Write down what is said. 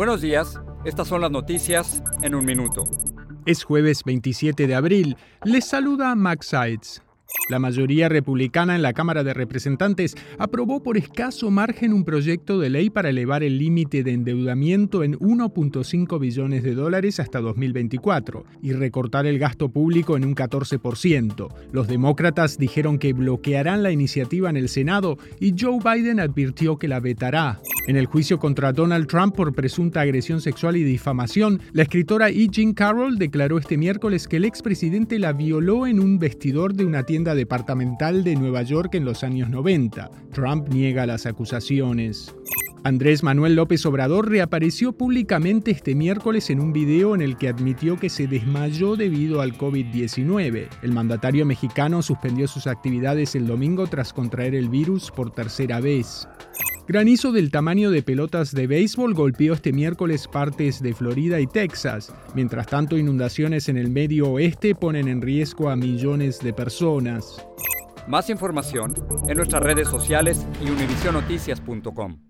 Buenos días, estas son las noticias en un minuto. Es jueves 27 de abril. Les saluda Max Sides. La mayoría republicana en la Cámara de Representantes aprobó por escaso margen un proyecto de ley para elevar el límite de endeudamiento en 1.5 billones de dólares hasta 2024 y recortar el gasto público en un 14%. Los demócratas dijeron que bloquearán la iniciativa en el Senado y Joe Biden advirtió que la vetará. En el juicio contra Donald Trump por presunta agresión sexual y difamación, la escritora E. Jean Carroll declaró este miércoles que el expresidente la violó en un vestidor de una tienda departamental de Nueva York en los años 90. Trump niega las acusaciones. Andrés Manuel López Obrador reapareció públicamente este miércoles en un video en el que admitió que se desmayó debido al COVID-19. El mandatario mexicano suspendió sus actividades el domingo tras contraer el virus por tercera vez. Granizo del tamaño de pelotas de béisbol golpeó este miércoles partes de Florida y Texas. Mientras tanto, inundaciones en el medio oeste ponen en riesgo a millones de personas. Más información en nuestras redes sociales y univisionoticias.com.